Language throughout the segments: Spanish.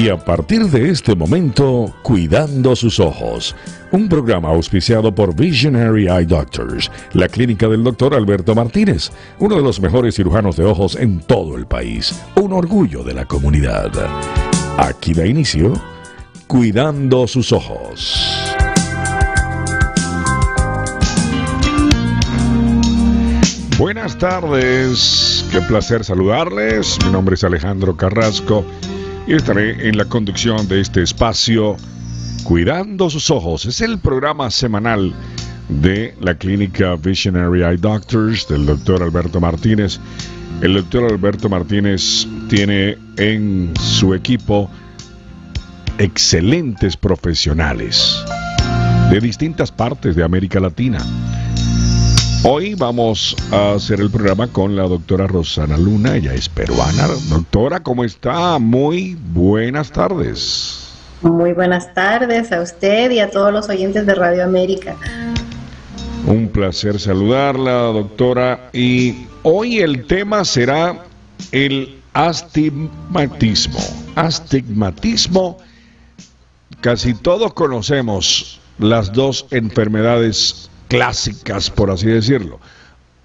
Y a partir de este momento, Cuidando sus ojos, un programa auspiciado por Visionary Eye Doctors, la clínica del doctor Alberto Martínez, uno de los mejores cirujanos de ojos en todo el país, un orgullo de la comunidad. Aquí da inicio, Cuidando sus ojos. Buenas tardes, qué placer saludarles. Mi nombre es Alejandro Carrasco estaré en la conducción de este espacio Cuidando sus ojos. Es el programa semanal de la clínica Visionary Eye Doctors del doctor Alberto Martínez. El doctor Alberto Martínez tiene en su equipo excelentes profesionales de distintas partes de América Latina Hoy vamos a hacer el programa con la doctora Rosana Luna, ella es peruana. Doctora, ¿cómo está? Muy buenas tardes. Muy buenas tardes a usted y a todos los oyentes de Radio América. Un placer saludarla, doctora. Y hoy el tema será el astigmatismo. Astigmatismo, casi todos conocemos las dos enfermedades clásicas, por así decirlo.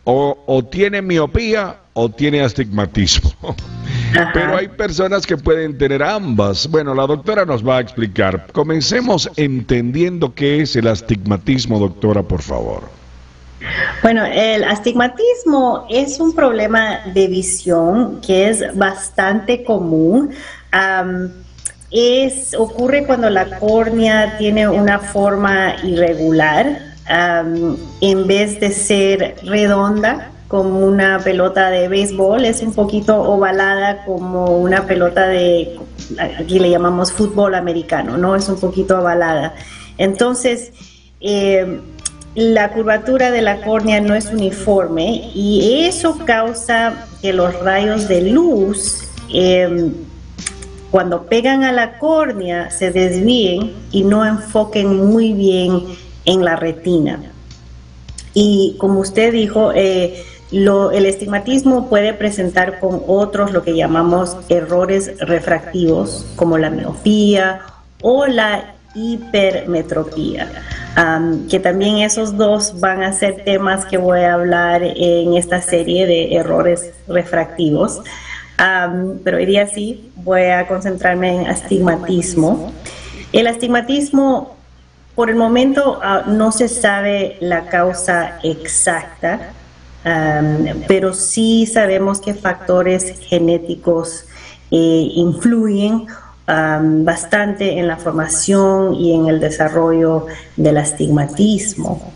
O, tiene miopía o tiene astigmatismo. Pero hay personas que pueden tener ambas. Bueno, la doctora nos va a explicar. Comencemos entendiendo qué es el astigmatismo, doctora, por favor. Bueno, el astigmatismo es un problema de visión que es bastante común. es, ocurre cuando la córnea tiene una forma irregular en vez de ser redonda como una pelota de béisbol, es un poquito ovalada como una pelota de, aquí le llamamos fútbol americano, ¿no? Es un poquito ovalada. Entonces, em, la curvatura de la córnea no es uniforme y eso causa que los rayos de luz, em, cuando pegan a la córnea, se desvíen y no enfoquen muy bien en la retina. Y como usted dijo, eh, el estigmatismo puede presentar con otros lo que llamamos errores refractivos, como la miopía o la hipermetropía, que también esos dos van a ser temas que voy a hablar en esta serie de errores refractivos. pero hoy día sí voy a concentrarme en astigmatismo. El astigmatismo por el momento ah, no se sabe la causa exacta, pero sí sabemos que factores genéticos eh, influyen bastante en la formación y en el desarrollo del astigmatismo.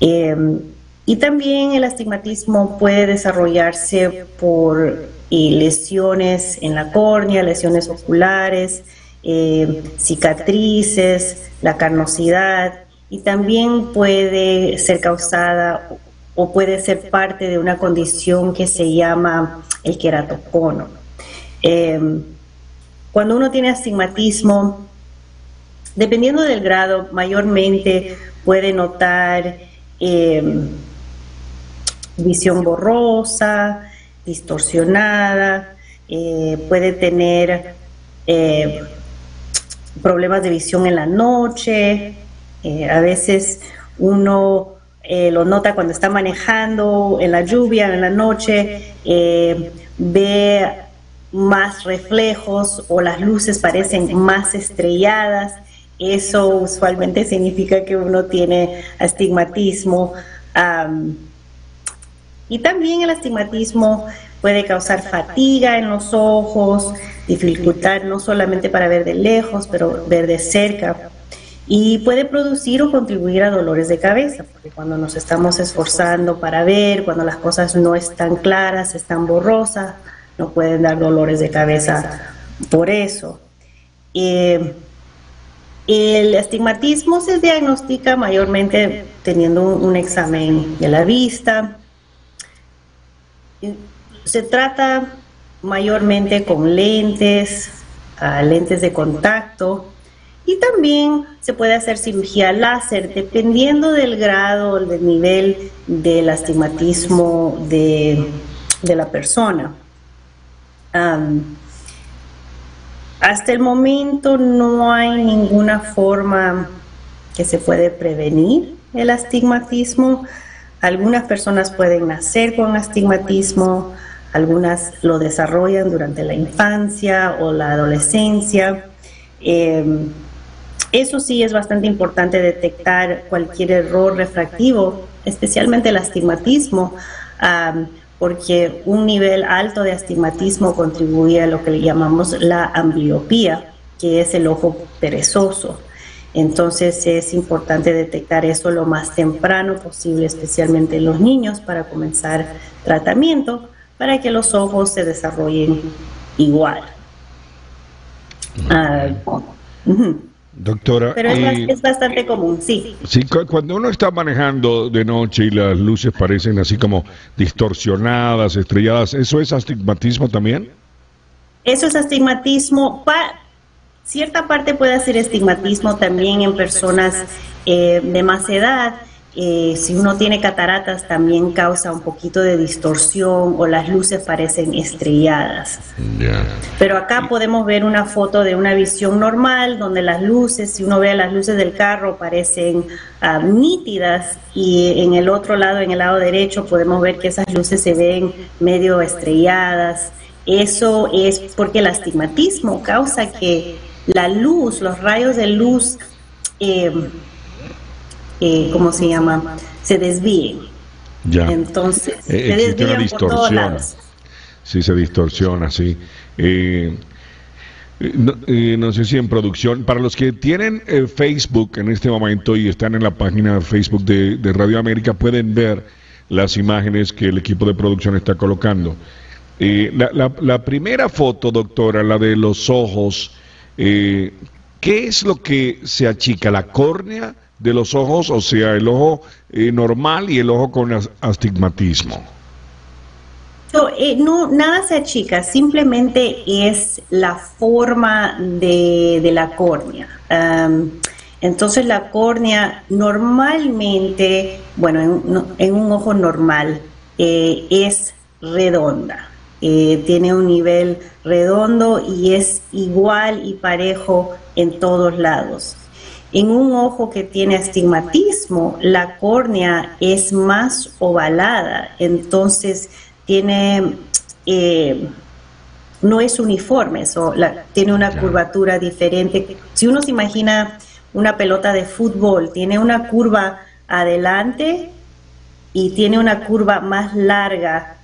Em, y también el astigmatismo puede desarrollarse por eh, lesiones en la córnea, lesiones oculares, eh, cicatrices, la carnosidad y también puede ser causada o puede ser parte de una condición que se llama el queratocono. Em, cuando uno tiene astigmatismo, dependiendo del grado, mayormente puede notar em, visión borrosa, distorsionada, eh, puede tener eh, problemas de visión en la noche, eh, a veces uno eh, lo nota cuando está manejando en la lluvia, en la noche, eh, ve más reflejos o las luces parecen más estrelladas. Eso usualmente significa que uno tiene astigmatismo. y también el astigmatismo puede causar fatiga en los ojos, dificultad no solamente para ver de lejos, pero ver de cerca. Y puede producir o contribuir a dolores de cabeza, porque cuando nos estamos esforzando para ver, cuando las cosas no están claras, están borrosas, nos pueden dar dolores de cabeza por eso. Eh, el astigmatismo se diagnostica mayormente teniendo un examen de la vista. Se trata mayormente con lentes, lentes de contacto y también se puede hacer cirugía láser dependiendo del grado, del nivel del astigmatismo de, la persona. hasta el momento no hay ninguna forma que se puede prevenir el astigmatismo. Algunas personas pueden nacer con astigmatismo, algunas lo desarrollan durante la infancia o la adolescencia. Em, eso sí es bastante importante detectar cualquier error refractivo, especialmente el astigmatismo, porque un nivel alto de astigmatismo contribuye a lo que le llamamos la ambliopía, que es el ojo perezoso. Entonces es importante detectar eso lo más temprano posible, especialmente en los niños, para comenzar tratamiento, para que los ojos se desarrollen igual. Ah, Doctora. Pero es, bastante común, sí. Sí, cuando uno está manejando de noche y las luces parecen así como distorsionadas, estrelladas, ¿eso es astigmatismo también? Eso es astigmatismo. cierta parte puede ser estigmatismo también en personas eh, de más edad eh, si uno tiene cataratas también causa un poquito de distorsión o las luces parecen estrelladas. Pero acá podemos ver una foto de una visión normal donde las luces, si uno ve las luces del carro, parecen ah, nítidas y en el otro lado, en el lado derecho, podemos ver que esas luces se ven medio estrelladas. Eso es porque el astigmatismo causa que la luz, los rayos de luz, eh, eh, ¿cómo se llama? Se desvíen. Ya. Entonces, eh, se una distorsión. Sí, se distorsiona, sí. Eh, no, sé si en producción, para los que tienen Facebook en este momento y están en la página de Facebook de, Radio América, pueden ver las imágenes que el equipo de producción está colocando. La, la, primera foto, doctora, la de los ojos, ¿qué es lo que se achica? ¿La córnea? De los ojos, o sea, el ojo eh, normal y el ojo con astigmatismo? No, eh, no, nada se achica, simplemente es la forma de, la córnea. entonces la córnea normalmente, bueno, en, un ojo normal eh, es redonda, tiene un nivel redondo y es igual y parejo en todos lados. En un ojo que tiene astigmatismo, la córnea es más ovalada, entonces tiene, eh, no es uniforme, tiene una curvatura diferente. Si uno se imagina una pelota de fútbol, tiene una curva adelante y tiene una curva más larga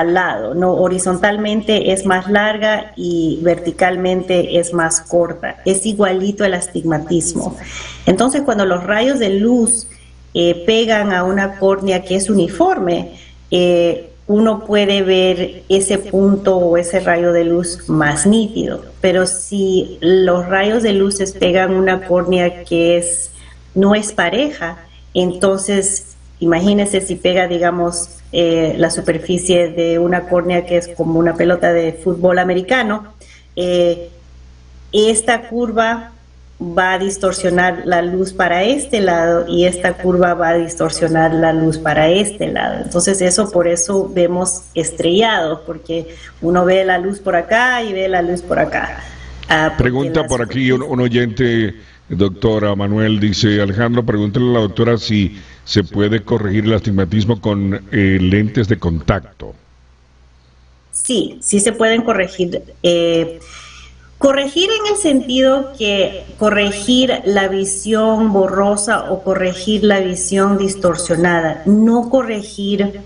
al lado, no horizontalmente es más larga y verticalmente es más corta. Es igualito el astigmatismo. Entonces, cuando los rayos de luz eh, pegan a una córnea que es uniforme, eh, uno puede ver ese punto o ese rayo de luz más nítido. Pero si los rayos de luz pegan una córnea que es no es pareja, entonces imagínese si pega, digamos, eh, la superficie de una córnea que es como una pelota de fútbol americano, eh, esta curva va a distorsionar la luz para este lado y esta curva va a distorsionar la luz para este lado. Entonces eso por eso vemos estrellado, porque uno ve la luz por acá y ve la luz por acá. Ah, Pregunta por aquí un, un oyente, doctora Manuel, dice Alejandro, pregúntale a la doctora si se puede corregir el astigmatismo con eh, lentes de contacto. Sí, sí se pueden corregir. Eh, corregir en el sentido que corregir la visión borrosa o corregir la visión distorsionada, no corregir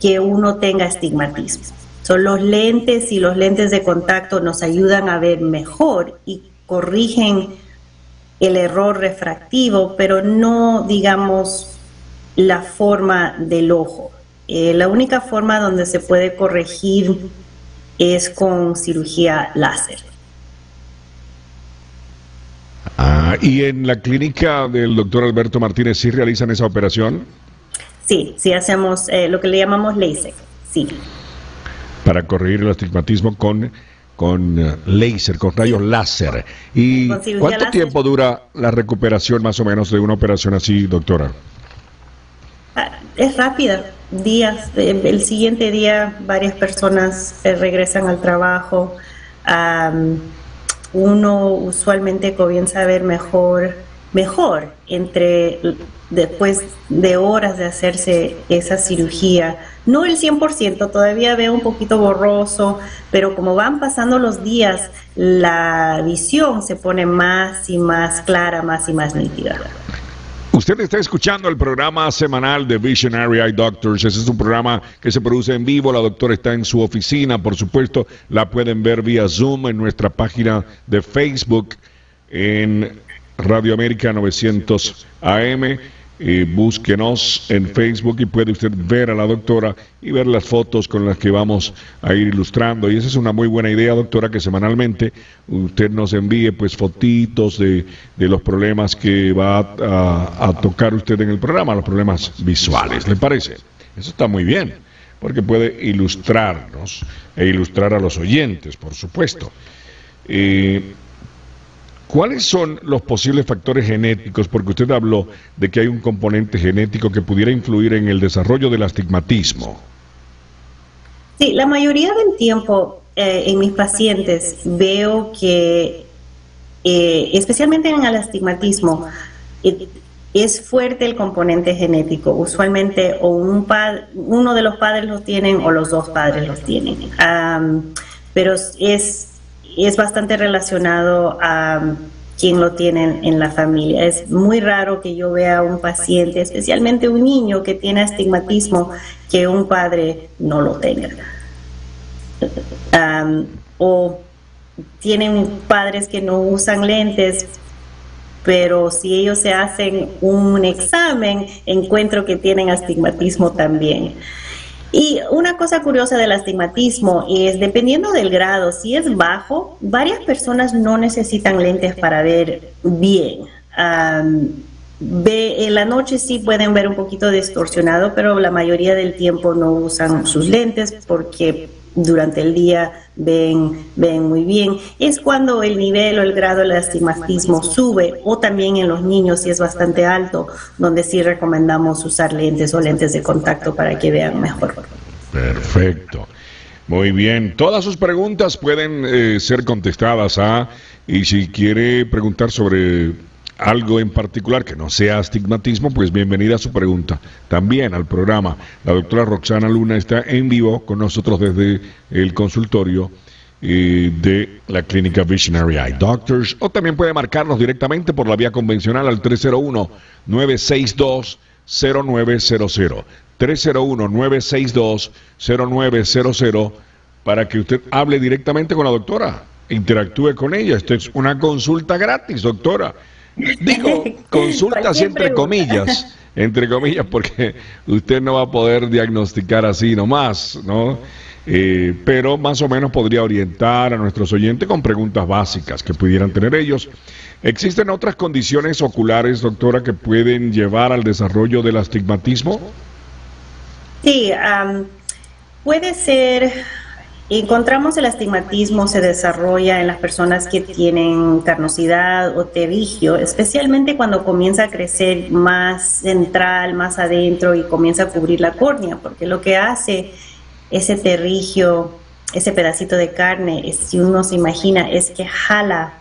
que uno tenga astigmatismo. Son los lentes y los lentes de contacto nos ayudan a ver mejor y corrigen el error refractivo, pero no, digamos, la forma del ojo. Eh, la única forma donde se puede corregir es con cirugía láser. Ah, ¿Y en la clínica del doctor Alberto Martínez sí realizan esa operación? Sí, sí hacemos eh, lo que le llamamos LASIK, sí. Para corregir el astigmatismo con con eh, láser, con rayos láser. ¿Y cuánto tiempo dura la recuperación más o menos de una operación así, doctora? Ah, es rápida. días, el siguiente día varias personas regresan al trabajo. uno usualmente comienza a ver mejor, mejor entre después de horas de hacerse esa cirugía. No el 100%, todavía veo un poquito borroso, pero como van pasando los días, la visión se pone más y más clara, más y más nítida. Usted está escuchando el programa semanal de Visionary Eye Doctors. Ese es un programa que se produce en vivo. La doctora está en su oficina, por supuesto. La pueden ver vía Zoom en nuestra página de Facebook en Radio América 900 AM búsquenos en Facebook y puede usted ver a la doctora y ver las fotos con las que vamos a ir ilustrando. Y esa es una muy buena idea, doctora, que semanalmente usted nos envíe pues fotitos de, los problemas que va a, a, tocar usted en el programa, los problemas visuales. ¿Le parece? Eso está muy bien, porque puede ilustrarnos e ilustrar a los oyentes, por supuesto. Eh, ¿Cuáles son los posibles factores genéticos? Porque usted habló de que hay un componente genético que pudiera influir en el desarrollo del astigmatismo. Sí, la mayoría del tiempo eh, en mis pacientes veo que, eh, especialmente en el astigmatismo, eh, es fuerte el componente genético. Usualmente o un uno de los padres lo tienen o los dos padres los tienen. pero es es bastante relacionado a quien lo tiene en la familia. Es muy raro que yo vea a un paciente, especialmente un niño que tiene astigmatismo, que un padre no lo tenga. o tienen padres que no usan lentes, pero si ellos se hacen un examen, encuentro que tienen astigmatismo también. Y una cosa curiosa del astigmatismo es, dependiendo del grado, si es bajo, varias personas no necesitan lentes para ver bien. ve, en la noche sí pueden ver un poquito distorsionado, pero la mayoría del tiempo no usan sus lentes porque durante el día ven, ven muy bien. Es cuando el nivel o el grado del astigmatismo sube o también en los niños si es bastante alto, donde sí recomendamos usar lentes o lentes de contacto para que vean mejor. Perfecto. Muy bien, todas sus preguntas pueden eh, ser contestadas a, y si quiere preguntar sobre algo en particular que no sea astigmatismo, pues bienvenida a su pregunta también al programa. La doctora Roxana Luna está en vivo con nosotros desde el consultorio eh, de la clínica Visionary Eye Doctors o también puede marcarnos directamente por la vía convencional al 301-962-0900. 301-962-0900 para que usted hable directamente con la doctora, interactúe con ella. Esto es una consulta gratis, doctora. Digo, consultas entre comillas, entre comillas, porque usted no va a poder diagnosticar así nomás, ¿no? Eh, pero más o menos podría orientar a nuestros oyentes con preguntas básicas que pudieran tener ellos. ¿Existen otras condiciones oculares, doctora, que pueden llevar al desarrollo del astigmatismo? Sí, puede ser Encontramos el astigmatismo se desarrolla en las personas que tienen carnosidad o terigio, especialmente cuando comienza a crecer más central, más adentro y comienza a cubrir la córnea, porque lo que hace ese terigio, ese pedacito de carne, si uno se imagina, es que jala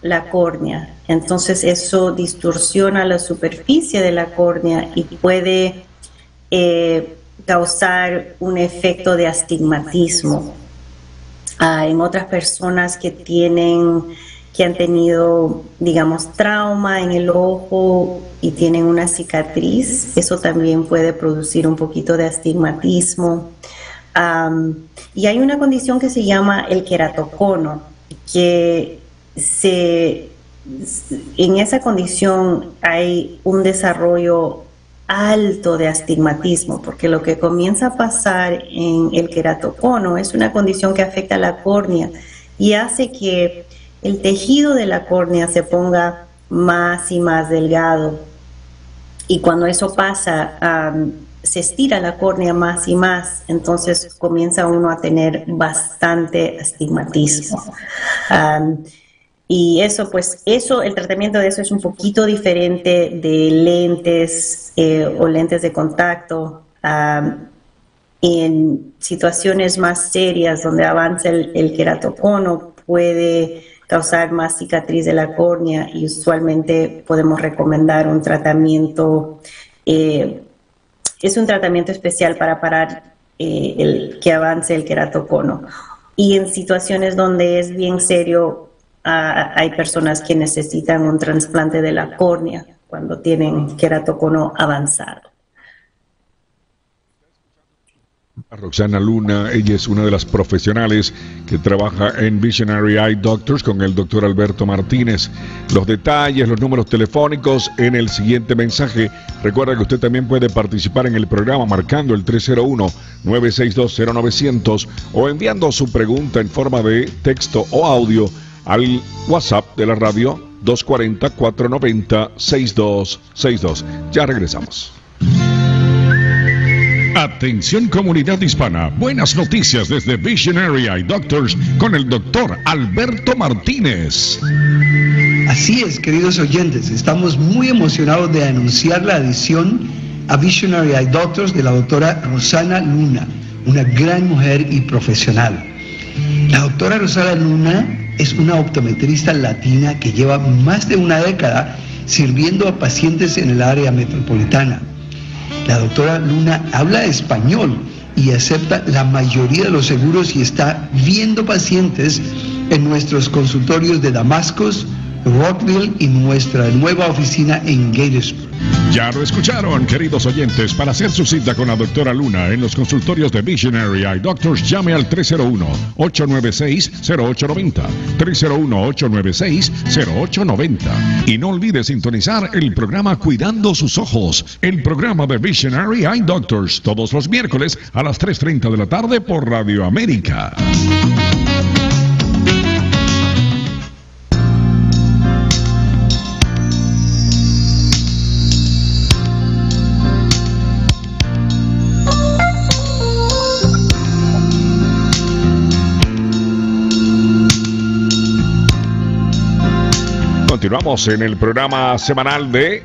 la córnea. Entonces eso distorsiona la superficie de la córnea y puede eh, causar un efecto de astigmatismo en otras personas que tienen que han tenido, digamos, trauma en el ojo y tienen una cicatriz, eso también puede producir un poquito de astigmatismo. y hay una condición que se llama el queratocono, que se, en esa condición hay un desarrollo alto de astigmatismo, porque lo que comienza a pasar en el queratocono es una condición que afecta a la córnea y hace que el tejido de la córnea se ponga más y más delgado. Y cuando eso pasa, se estira la córnea más y más, entonces comienza uno a tener bastante astigmatismo. Y eso, pues, eso, el tratamiento de eso es un poquito diferente de lentes eh, o lentes de contacto. en situaciones más serias donde avanza el, queratocono puede causar más cicatriz de la córnea y usualmente podemos recomendar un tratamiento, eh, es un tratamiento especial para parar eh, el, que avance el queratocono. Y en situaciones donde es bien serio, hay personas que necesitan un trasplante de la córnea cuando tienen queratocono avanzado. Roxana Luna, ella es una de las profesionales que trabaja en Visionary Eye Doctors con el doctor Alberto Martínez. Los detalles, los números telefónicos en el siguiente mensaje. Recuerda que usted también puede participar en el programa marcando el 301-9620900 o enviando su pregunta en forma de texto o audio al WhatsApp de la radio 240-490-6262. Ya regresamos. Atención comunidad hispana, buenas noticias desde Visionary Eye Doctors con el doctor Alberto Martínez. Así es, queridos oyentes, estamos muy emocionados de anunciar la adición a Visionary Eye Doctors de la doctora Rosana Luna, una gran mujer y profesional. La doctora Rosana Luna es una optometrista latina que lleva más de una década sirviendo a pacientes en el área metropolitana. La doctora Luna habla español y acepta la mayoría de los seguros y está viendo pacientes en nuestros consultorios de Damascus, Rockville y nuestra nueva oficina en Gatesburg. Ya lo escucharon, queridos oyentes. Para hacer su cita con la doctora Luna en los consultorios de Visionary Eye Doctors, llame al 301-896-0890. 301-896-0890. Y no olvide sintonizar el programa Cuidando sus Ojos, el programa de Visionary Eye Doctors, todos los miércoles a las 3.30 de la tarde por Radio América. Continuamos en el programa semanal de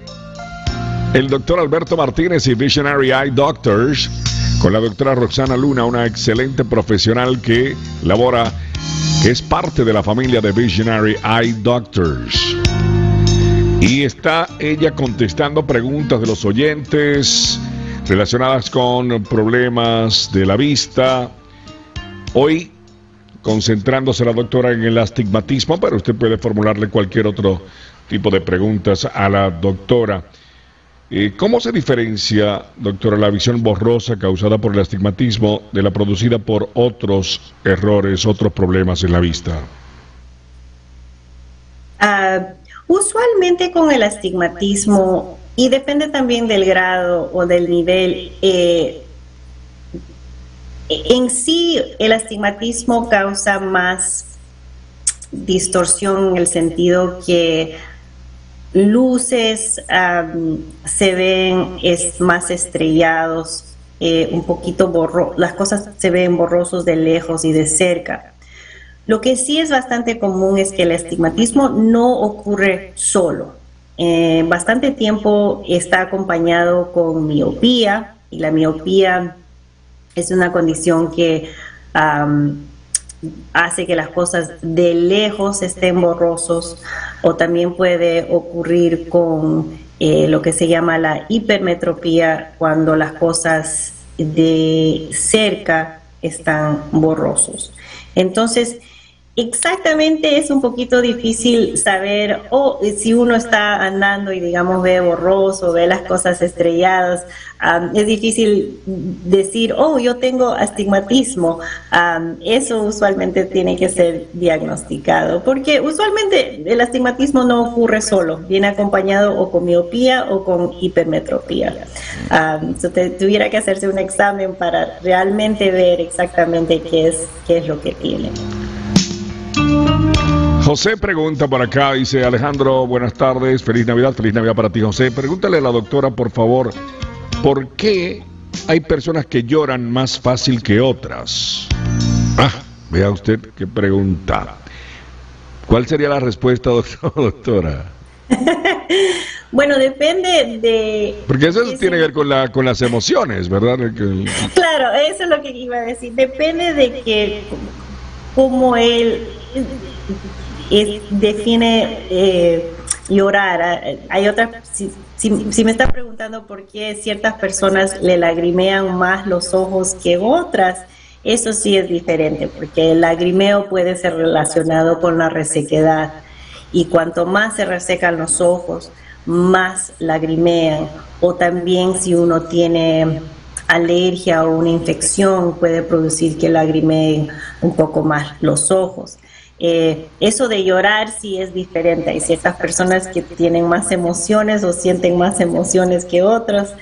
el doctor Alberto Martínez y Visionary Eye Doctors con la doctora Roxana Luna, una excelente profesional que labora, que es parte de la familia de Visionary Eye Doctors. Y está ella contestando preguntas de los oyentes relacionadas con problemas de la vista. Hoy concentrándose la doctora en el astigmatismo, pero usted puede formularle cualquier otro tipo de preguntas a la doctora. Eh, ¿Cómo se diferencia, doctora, la visión borrosa causada por el astigmatismo de la producida por otros errores, otros problemas en la vista? Ah, usualmente con el astigmatismo, y depende también del grado o del nivel, eh, en sí, el astigmatismo causa más distorsión en el sentido que luces se ven más estrellados, eh, un poquito borro, las cosas se ven borrosos de lejos y de cerca. Lo que sí es bastante común es que el astigmatismo no ocurre solo. Eh, bastante tiempo está acompañado con miopía y la miopía es una condición que hace que las cosas de lejos estén borrosos o también puede ocurrir con eh, lo que se llama la hipermetropía cuando las cosas de cerca están borrosos. Entonces, Exactamente, es un poquito difícil saber, o si uno está andando y digamos ve borroso, ve las cosas estrelladas, es difícil decir, oh, yo tengo astigmatismo. eso usualmente tiene que ser diagnosticado, porque usualmente el astigmatismo no ocurre solo, viene acompañado o con miopía o con hipermetropía. tuviera que hacerse un examen para realmente ver exactamente qué es, qué es lo que tiene. José pregunta por acá, dice Alejandro, buenas tardes, feliz Navidad, feliz Navidad para ti José. Pregúntale a la doctora, por favor, ¿por qué hay personas que lloran más fácil que otras? Ah, vea usted qué pregunta. ¿Cuál sería la respuesta, doctora? Bueno, depende de... Porque eso tiene que ver con, la, con las emociones, ¿verdad? Claro, eso es lo que iba a decir. Depende de que cómo define eh, llorar. Hay otras, si, si, me está preguntando por qué ciertas personas le lagrimean más los ojos que otras, eso sí es diferente, porque el lagrimeo puede ser relacionado con la resequedad y cuanto más se resecan los ojos, más lagrimean. O también si uno tiene alergia o una infección puede producir que lagrimeen un poco más los ojos. Eh, eso de llorar sí es diferente. Hay ciertas personas que tienen más emociones o sienten más emociones que otras.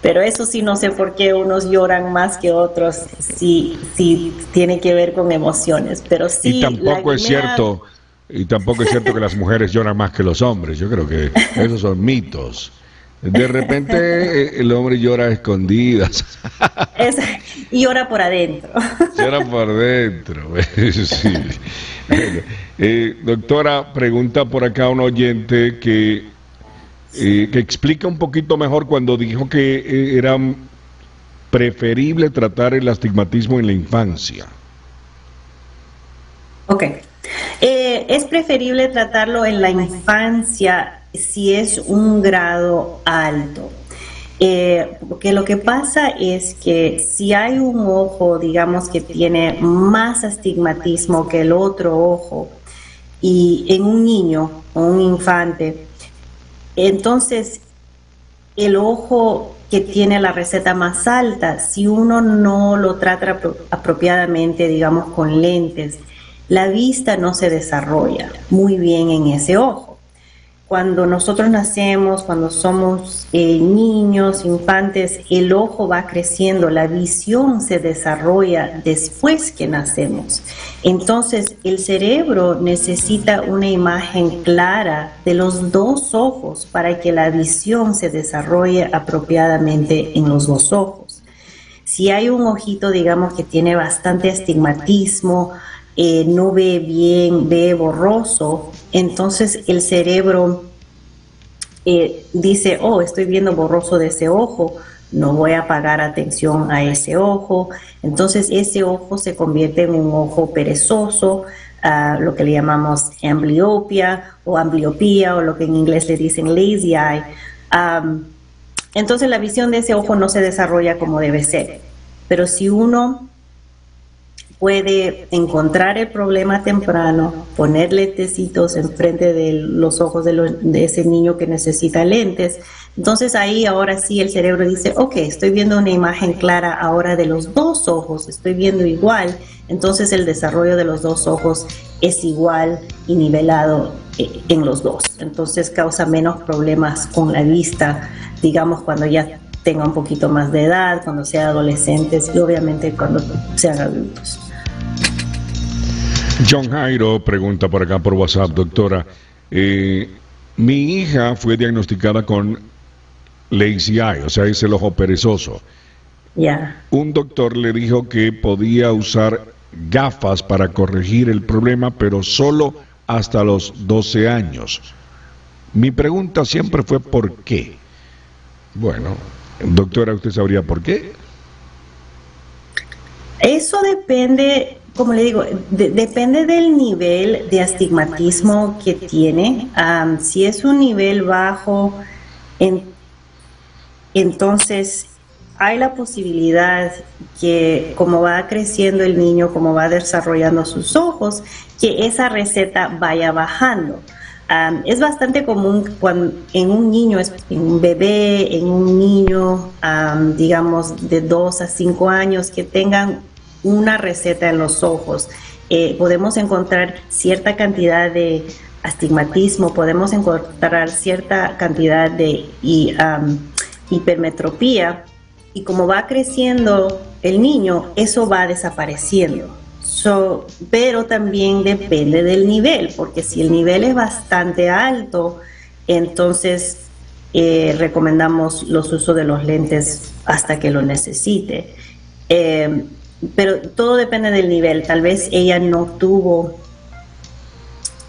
pero eso sí no sé por qué unos lloran más que otros. Sí, sí tiene que ver con emociones. Pero sí. Y tampoco es cierto. Y tampoco es cierto que las mujeres lloran más que los hombres. Yo creo que esos son mitos. De repente eh, el hombre llora a escondidas. y llora por adentro. Llora por adentro. Sí. Eh, doctora, pregunta por acá un oyente que, eh, que explica un poquito mejor cuando dijo que era preferible tratar el astigmatismo en la infancia. Ok. Es preferible tratarlo en la infancia si es un grado alto. Eh, porque lo que pasa es que si hay un ojo, digamos, que tiene más astigmatismo que el otro ojo, y en un niño o un infante, entonces el ojo que tiene la receta más alta, si uno no lo trata apropiadamente, digamos, con lentes, la vista no se desarrolla muy bien en ese ojo cuando nosotros nacemos, cuando somos eh, niños, infantes, el ojo va creciendo, la visión se desarrolla después que nacemos. Entonces, el cerebro necesita una imagen clara de los dos ojos para que la visión se desarrolle apropiadamente en los dos ojos. Si hay un ojito, digamos, que tiene bastante astigmatismo, eh, no ve bien, ve borroso, entonces el cerebro eh, dice, oh, estoy viendo borroso de ese ojo, no voy a pagar atención a ese ojo. Entonces ese ojo se convierte en un ojo perezoso, lo que le llamamos ambliopia o ambliopía o lo que en inglés le dicen lazy eye. entonces la visión de ese ojo no se desarrolla como debe ser. Pero si uno puede encontrar el problema temprano, poner lentecitos enfrente de los ojos de, ese niño que necesita lentes. Entonces ahí ahora sí el cerebro dice, ok, estoy viendo una imagen clara ahora de los dos ojos, estoy viendo igual. Entonces el desarrollo de los dos ojos es igual y nivelado eh, en los dos. Entonces causa menos problemas con la vista, digamos, cuando ya tenga un poquito más de edad, cuando sea adolescentes y obviamente cuando sean adultos. John Jairo pregunta por acá por WhatsApp, doctora. Eh, mi hija fue diagnosticada con lazy eye, o sea, es el ojo perezoso. Ya. Un doctor le dijo que podía usar gafas para corregir el problema, pero solo hasta los 12 años. Mi pregunta siempre fue ¿por qué? Bueno, doctora, ¿usted sabría por qué? Eso depende como le digo, depende del nivel de astigmatismo que tiene. si es un nivel bajo, entonces hay la posibilidad que como va creciendo el niño, como va desarrollando sus ojos, que esa receta vaya bajando. Es bastante común cuando en un niño, en un bebé, en un niño, digamos, de 2 a 5 años, que tengan una receta en los ojos. Eh, podemos encontrar cierta cantidad de astigmatismo, podemos encontrar cierta cantidad de hipermetropía y como va creciendo el niño, eso va desapareciendo. Pero también depende del nivel, porque si el nivel es bastante alto, entonces eh, recomendamos los usos de los lentes hasta que lo necesite. Eh, pero todo depende del nivel. Tal vez ella no tuvo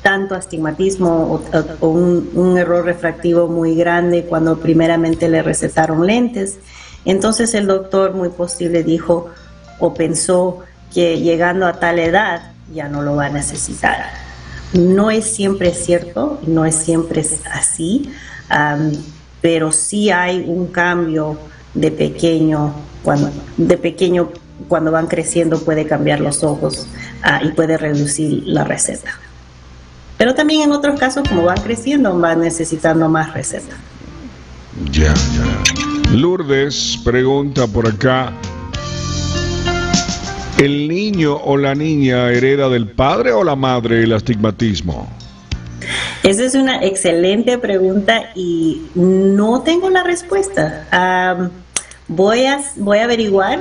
tanto astigmatismo o, un, un, error refractivo muy grande cuando primeramente le recetaron lentes. Entonces el doctor muy posible dijo o pensó que llegando a tal edad ya no lo va a necesitar. No es siempre cierto, no es siempre así, pero sí hay un cambio de pequeño, cuando, de pequeño cuando van creciendo puede cambiar los ojos ah, y puede reducir la receta. Pero también en otros casos, como van creciendo, van necesitando más receta. Ya, ya. Lourdes pregunta por acá, ¿el niño o la niña hereda del padre o la madre el astigmatismo? Esa es una excelente pregunta y no tengo la respuesta. voy, a, voy a averiguar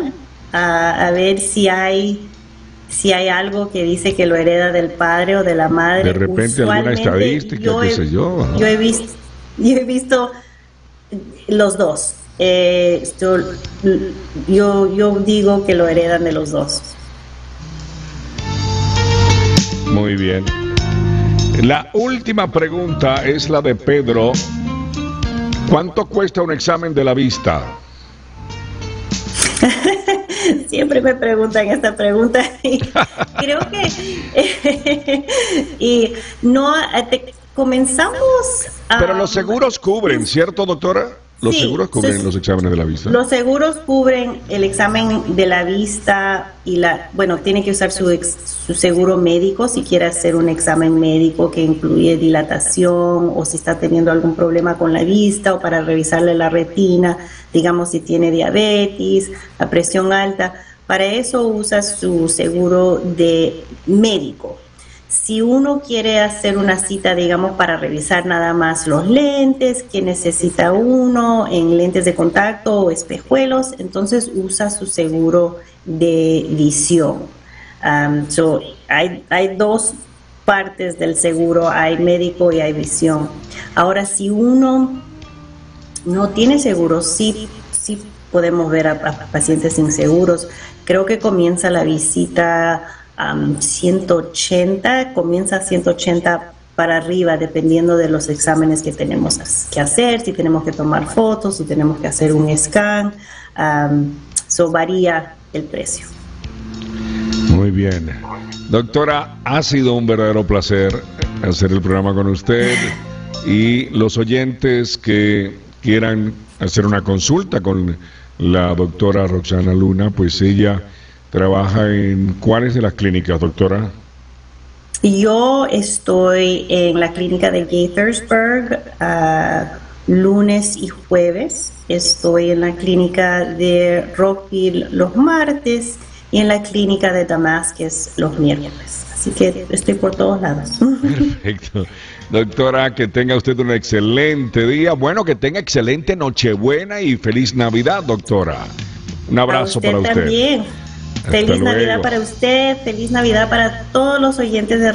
a, ver si hay si hay algo que dice que lo hereda del padre o de la madre. De repente alguna estadística, qué sé yo. Yo he visto, yo he visto los dos. Eh, yo, yo digo que lo heredan de los dos. Muy bien. La última pregunta es la de Pedro. ¿Cuánto cuesta un examen de la vista? Siempre me preguntan esta pregunta y creo que y no comenzamos Pero los seguros cubren, ¿cierto, doctora? Los seguros cubren los exámenes de la vista. Los seguros cubren el examen de la vista y la, bueno, tiene que usar su, su seguro médico si quiere hacer un examen médico que incluye dilatación o si está teniendo algún problema con la vista o para revisarle la retina, digamos si tiene diabetes, la presión alta. Para eso usa su seguro de médico si uno quiere hacer una cita, digamos, para revisar nada más los lentes que necesita uno en lentes de contacto o espejuelos, entonces usa su seguro de visión. Um, hay, hay dos partes del seguro, hay médico y hay visión. Ahora, si uno no tiene seguro, sí, sí podemos ver a, pacientes inseguros. Creo que comienza la visita 180, comienza a 180 para arriba, dependiendo de los exámenes que tenemos que hacer, si tenemos que tomar fotos, si tenemos que hacer un scan, eso varía el precio. Muy bien. Doctora, ha sido un verdadero placer hacer el programa con usted y los oyentes que quieran hacer una consulta con la doctora Roxana Luna, pues ella ¿Trabaja en cuáles de las clínicas, doctora? Yo estoy en la clínica de Gaithersburg uh, lunes y jueves. Estoy en la clínica de Rockville los martes y en la clínica de Damascus los miércoles. Así que estoy por todos lados. Perfecto. Doctora, que tenga usted un excelente día. Bueno, que tenga excelente Nochebuena y feliz Navidad, doctora. Un abrazo para usted. También. Feliz Navidad para usted, feliz Navidad para todos los oyentes de